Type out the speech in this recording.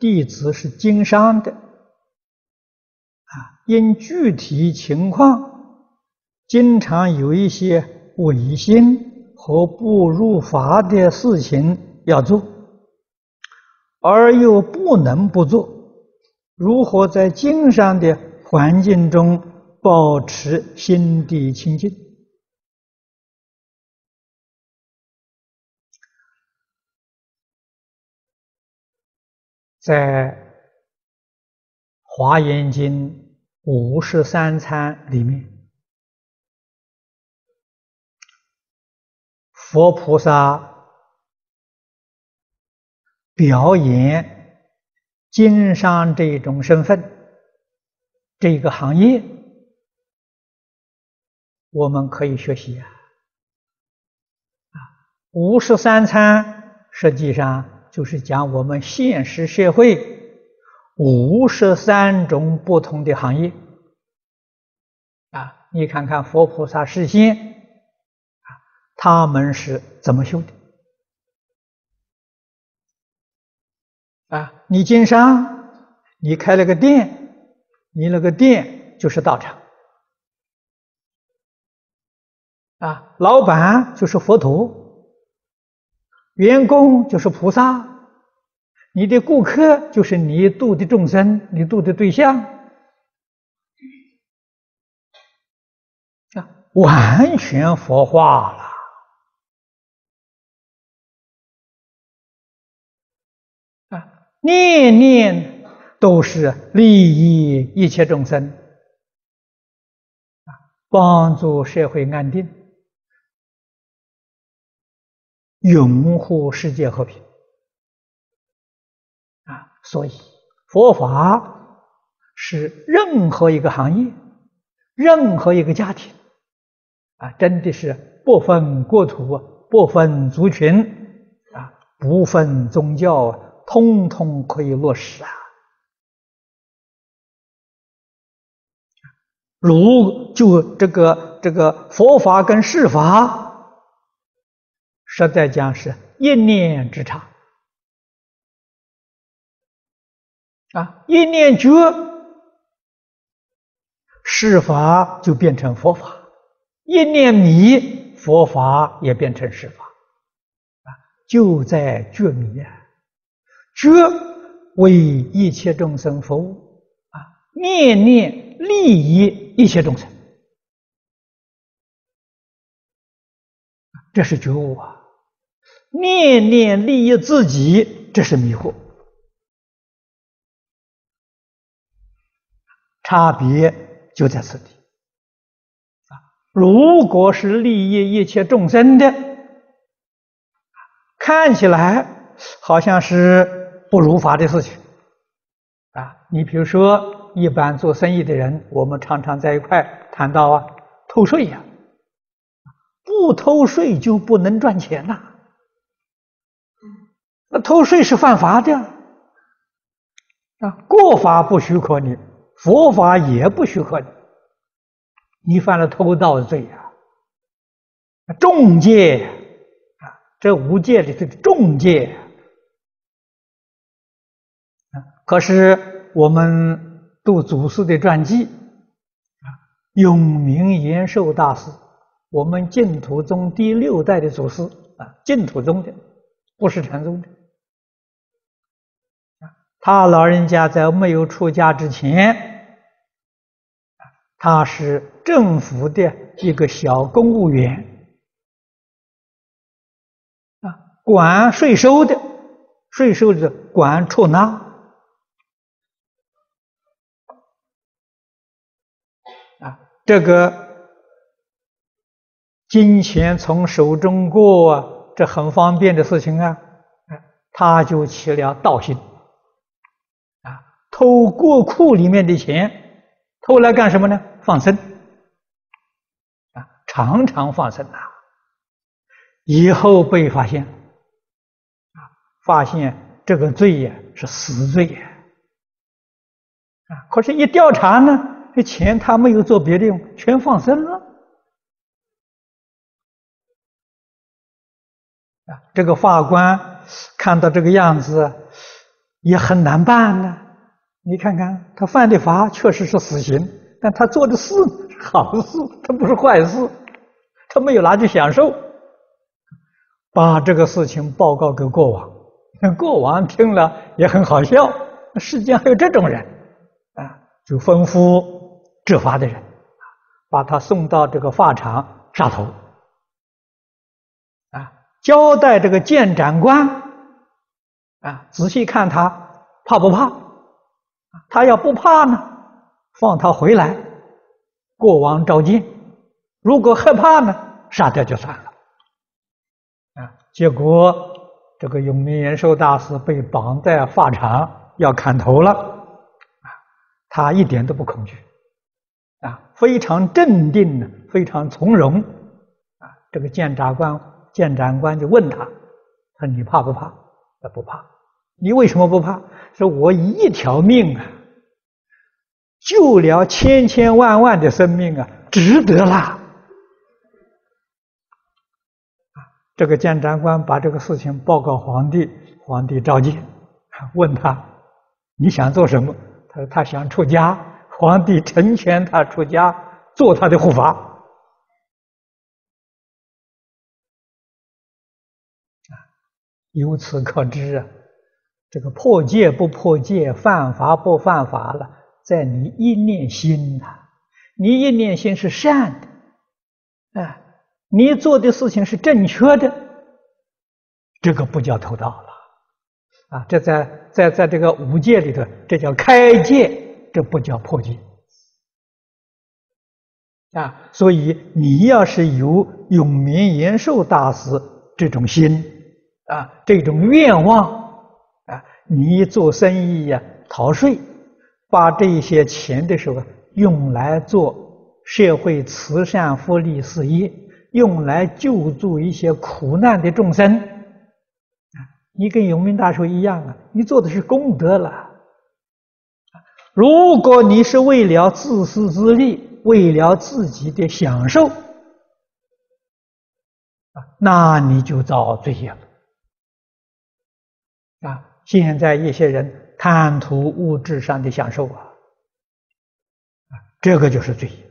弟子是经商的，啊，因具体情况，经常有一些违心和不入法的事情要做，而又不能不做，如何在经商的环境中保持心地清净？在《华严经》五十三参里面，佛菩萨表演经商这种身份，这个行业，我们可以学习啊！啊，五十三餐实际上。就是讲我们现实社会五十三种不同的行业啊，你看看佛菩萨示现，他们是怎么修的啊？你经商，你开了个店，你那个店就是道场啊，老板就是佛陀。员工就是菩萨，你的顾客就是你度的众生，你度的对象，啊，完全佛化了，啊，念念都是利益一切众生，啊，帮助社会安定。拥护世界和平啊！所以佛法是任何一个行业、任何一个家庭啊，真的是不分国土、不分族群啊、不分宗教，通通可以落实啊！如就这个这个佛法跟世法。实在讲是一念之差啊！一念觉，世法就变成佛法；一念迷，佛法也变成世法。啊，就在觉迷啊！觉为一切众生服务啊，念念利益一切众生，这是觉悟啊！念念利益自己，这是迷惑。差别就在此地。啊，如果是利益一切众生的，看起来好像是不如法的事情。啊，你比如说，一般做生意的人，我们常常在一块谈到啊，偷税呀，不偷税就不能赚钱呐。那偷税是犯法的啊！国法不许可你，佛法也不许可你，你犯了偷盗罪呀！重戒啊，这五戒里头的重戒啊！可是我们读祖师的传记啊，永明延寿大师，我们净土宗第六代的祖师啊，净土宗的，不是禅宗的。他老人家在没有出家之前，他是政府的一个小公务员，啊，管税收的，税收的管出纳，啊，这个金钱从手中过啊，这很方便的事情啊，他就起了盗心。偷国库里面的钱，偷来干什么呢？放生啊，常常放生啊。以后被发现，啊，发现这个罪呀是死罪呀，啊，可是，一调查呢，这钱他没有做别的用，全放生了。啊，这个法官看到这个样子。也很难办呢。你看看他犯的法确实是死刑，但他做的事是好事，他不是坏事，他没有拿去享受。把这个事情报告给国王，国王听了也很好笑。世间还有这种人啊，就吩咐执法的人，把他送到这个法场杀头。啊，交代这个监斩官啊，仔细看他怕不怕？他要不怕呢，放他回来，国王召见；如果害怕呢，杀掉就算了。啊，结果这个永明延寿大师被绑在法场要砍头了，啊，他一点都不恐惧，啊，非常镇定的，非常从容，啊，这个监察官、监斩官就问他，他说你怕不怕？他不怕。你为什么不怕？说我一条命啊，救了千千万万的生命啊，值得啦。这个监斩官把这个事情报告皇帝，皇帝召见，问他：“你想做什么？”他说：“他想出家。”皇帝成全他出家，做他的护法。啊，由此可知啊，这个破戒不破戒，犯法不犯法了，在你一念心呐，你一念心是善的，啊。你做的事情是正确的，这个不叫偷盗了，啊，这在在在这个五戒里头，这叫开戒，这不叫破戒，啊，所以你要是有永明延寿大师这种心，啊，这种愿望，啊，你做生意呀，逃税，把这些钱的时候用来做社会慈善福利事业。用来救助一些苦难的众生，啊，你跟永明大师一样啊，你做的是功德了。如果你是为了自私自利，为了自己的享受，那你就遭罪业了。啊，现在一些人贪图物质上的享受啊，这个就是罪啊。